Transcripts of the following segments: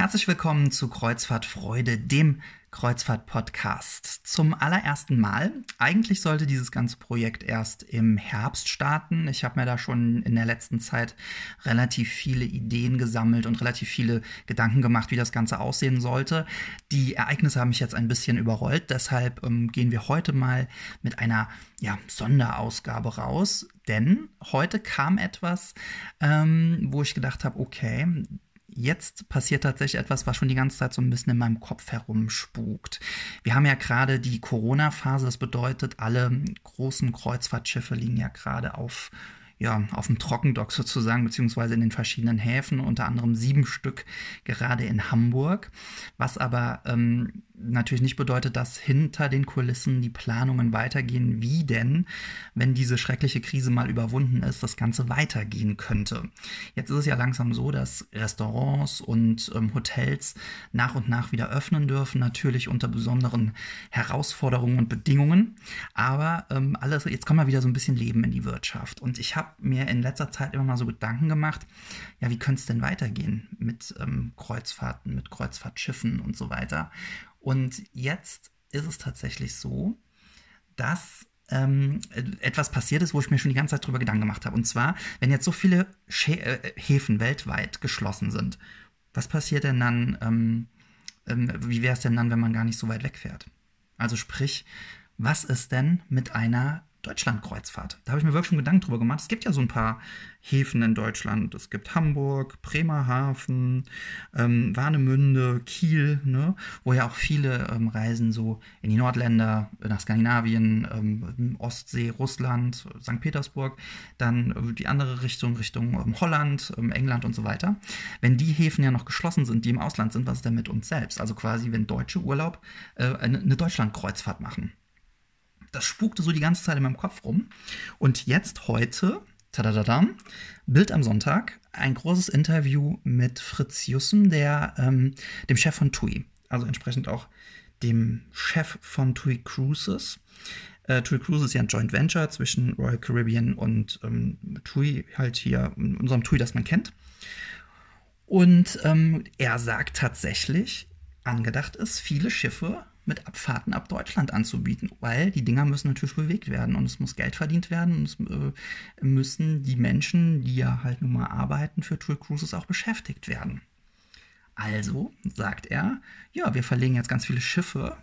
Herzlich willkommen zu Kreuzfahrt Freude, dem Kreuzfahrt-Podcast. Zum allerersten Mal. Eigentlich sollte dieses ganze Projekt erst im Herbst starten. Ich habe mir da schon in der letzten Zeit relativ viele Ideen gesammelt und relativ viele Gedanken gemacht, wie das Ganze aussehen sollte. Die Ereignisse haben mich jetzt ein bisschen überrollt. Deshalb ähm, gehen wir heute mal mit einer ja, Sonderausgabe raus. Denn heute kam etwas, ähm, wo ich gedacht habe, okay, jetzt passiert tatsächlich etwas, was schon die ganze Zeit so ein bisschen in meinem Kopf herumspukt. Wir haben ja gerade die Corona-Phase, das bedeutet, alle großen Kreuzfahrtschiffe liegen ja gerade auf ja, auf dem Trockendock sozusagen, beziehungsweise in den verschiedenen Häfen, unter anderem sieben Stück gerade in Hamburg, was aber ähm, natürlich nicht bedeutet, dass hinter den Kulissen die Planungen weitergehen, wie denn, wenn diese schreckliche Krise mal überwunden ist, das Ganze weitergehen könnte. Jetzt ist es ja langsam so, dass Restaurants und ähm, Hotels nach und nach wieder öffnen dürfen, natürlich unter besonderen Herausforderungen und Bedingungen. Aber ähm, alles, jetzt kommt mal wieder so ein bisschen Leben in die Wirtschaft. Und ich habe mir in letzter Zeit immer mal so Gedanken gemacht, ja, wie könnte es denn weitergehen mit ähm, Kreuzfahrten, mit Kreuzfahrtschiffen und so weiter. Und jetzt ist es tatsächlich so, dass ähm, etwas passiert ist, wo ich mir schon die ganze Zeit drüber Gedanken gemacht habe. Und zwar, wenn jetzt so viele Schä äh, Häfen weltweit geschlossen sind, was passiert denn dann, ähm, ähm, wie wäre es denn dann, wenn man gar nicht so weit wegfährt? Also sprich, was ist denn mit einer Deutschlandkreuzfahrt. Da habe ich mir wirklich schon Gedanken drüber gemacht. Es gibt ja so ein paar Häfen in Deutschland. Es gibt Hamburg, Bremerhaven, ähm, Warnemünde, Kiel, ne? wo ja auch viele ähm, Reisen so in die Nordländer, nach Skandinavien, ähm, Ostsee, Russland, St. Petersburg, dann äh, die andere Richtung, Richtung ähm, Holland, ähm, England und so weiter. Wenn die Häfen ja noch geschlossen sind, die im Ausland sind, was ist denn mit uns selbst? Also quasi, wenn Deutsche Urlaub äh, eine, eine Deutschlandkreuzfahrt machen das spukte so die ganze Zeit in meinem Kopf rum. Und jetzt heute, tadadadam, Bild am Sonntag, ein großes Interview mit Fritz Jussen, der, ähm, dem Chef von TUI. Also entsprechend auch dem Chef von TUI Cruises. Äh, TUI Cruises ist ja ein Joint Venture zwischen Royal Caribbean und ähm, TUI, halt hier, unserem TUI, das man kennt. Und ähm, er sagt tatsächlich, angedacht ist, viele Schiffe mit Abfahrten ab Deutschland anzubieten, weil die Dinger müssen natürlich bewegt werden und es muss Geld verdient werden und es äh, müssen die Menschen, die ja halt nun mal arbeiten für Tour Cruises auch beschäftigt werden. Also sagt er, ja, wir verlegen jetzt ganz viele Schiffe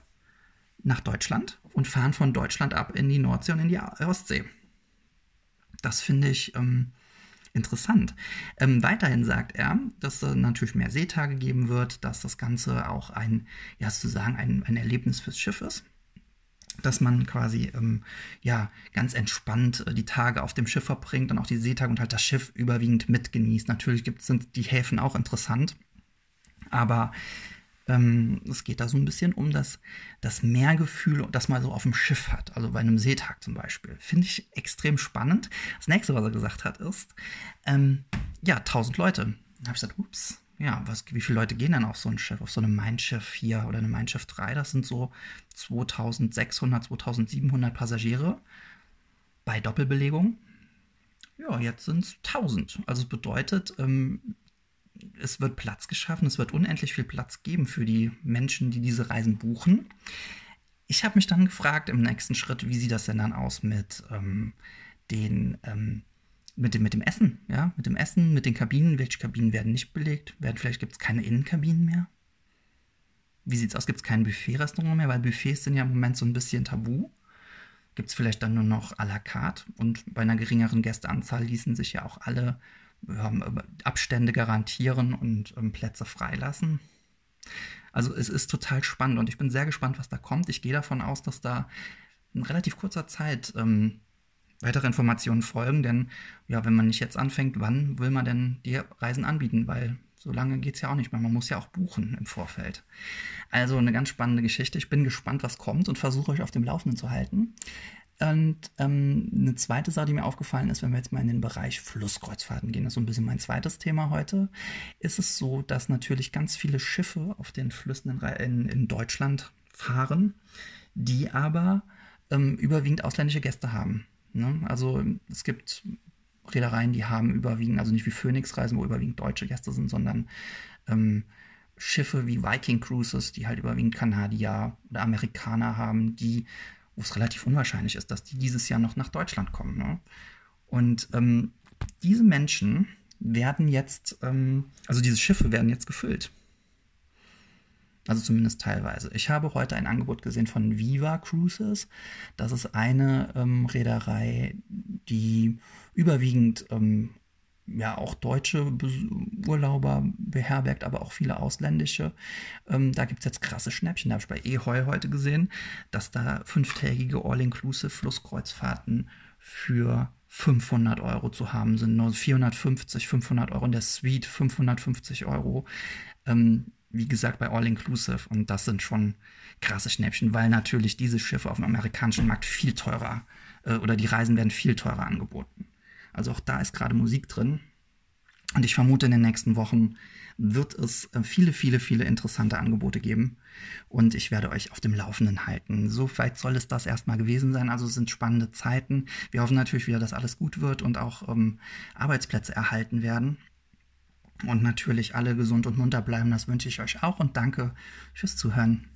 nach Deutschland und fahren von Deutschland ab in die Nordsee und in die Ostsee. Das finde ich ähm, interessant. Ähm, weiterhin sagt er, dass es natürlich mehr Seetage geben wird, dass das Ganze auch ein, ja, sozusagen ein, ein Erlebnis fürs Schiff ist dass man quasi ähm, ja ganz entspannt äh, die Tage auf dem Schiff verbringt und auch die Seetage und halt das Schiff überwiegend mitgenießt. Natürlich gibt, sind die Häfen auch interessant, aber ähm, es geht da so ein bisschen um das, das Mehrgefühl, das man so auf dem Schiff hat, also bei einem Seetag zum Beispiel. Finde ich extrem spannend. Das nächste, was er gesagt hat, ist, ähm, ja, 1000 Leute. Da habe ich gesagt, ups, ja, was, wie viele Leute gehen denn auf so ein Schiff, auf so eine Mein Schiff 4 oder eine Mein Schiff 3? Das sind so 2600, 2700 Passagiere bei Doppelbelegung. Ja, jetzt sind es 1000. Also es bedeutet, ähm, es wird Platz geschaffen, es wird unendlich viel Platz geben für die Menschen, die diese Reisen buchen. Ich habe mich dann gefragt im nächsten Schritt, wie sieht das denn dann aus mit ähm, den ähm, mit dem, mit dem Essen, ja, mit dem Essen, mit den Kabinen. Welche Kabinen werden nicht belegt? Werden, vielleicht gibt es keine Innenkabinen mehr. Wie sieht es aus? Gibt es kein Buffet-Restaurant mehr? Weil Buffets sind ja im Moment so ein bisschen tabu. Gibt es vielleicht dann nur noch à la carte? Und bei einer geringeren Gästeanzahl ließen sich ja auch alle Abstände garantieren und ähm, Plätze freilassen. Also es ist total spannend und ich bin sehr gespannt, was da kommt. Ich gehe davon aus, dass da in relativ kurzer Zeit ähm, weitere Informationen folgen, denn ja, wenn man nicht jetzt anfängt, wann will man denn die Reisen anbieten? Weil so lange geht es ja auch nicht mehr. Man muss ja auch buchen im Vorfeld. Also eine ganz spannende Geschichte. Ich bin gespannt, was kommt und versuche euch auf dem Laufenden zu halten. Und ähm, eine zweite Sache, die mir aufgefallen ist, wenn wir jetzt mal in den Bereich Flusskreuzfahrten gehen, das ist so ein bisschen mein zweites Thema heute, ist es so, dass natürlich ganz viele Schiffe auf den Flüssen in, in Deutschland fahren, die aber ähm, überwiegend ausländische Gäste haben. Ne? Also es gibt Reedereien, die haben überwiegend, also nicht wie Phoenix-Reisen, wo überwiegend deutsche Gäste sind, sondern ähm, Schiffe wie Viking Cruises, die halt überwiegend Kanadier oder Amerikaner haben, die, wo es relativ unwahrscheinlich ist, dass die dieses Jahr noch nach Deutschland kommen. Ne? Und ähm, diese Menschen werden jetzt, ähm, also diese Schiffe werden jetzt gefüllt. Also zumindest teilweise. Ich habe heute ein Angebot gesehen von Viva Cruises. Das ist eine ähm, Reederei, die überwiegend ähm, ja auch deutsche Urlauber beherbergt, aber auch viele ausländische. Ähm, da gibt es jetzt krasse Schnäppchen. Da habe ich bei Eheu heute gesehen, dass da fünftägige All-Inclusive Flusskreuzfahrten für 500 Euro zu haben sind. Nur 450, 500 Euro in der Suite, 550 Euro. Ähm, wie gesagt, bei All Inclusive. Und das sind schon krasse Schnäppchen, weil natürlich diese Schiffe auf dem amerikanischen Markt viel teurer äh, oder die Reisen werden viel teurer angeboten. Also auch da ist gerade Musik drin. Und ich vermute, in den nächsten Wochen wird es äh, viele, viele, viele interessante Angebote geben. Und ich werde euch auf dem Laufenden halten. Soweit soll es das erstmal gewesen sein. Also es sind spannende Zeiten. Wir hoffen natürlich wieder, dass alles gut wird und auch ähm, Arbeitsplätze erhalten werden. Und natürlich alle gesund und munter bleiben. Das wünsche ich euch auch. Und danke fürs Zuhören.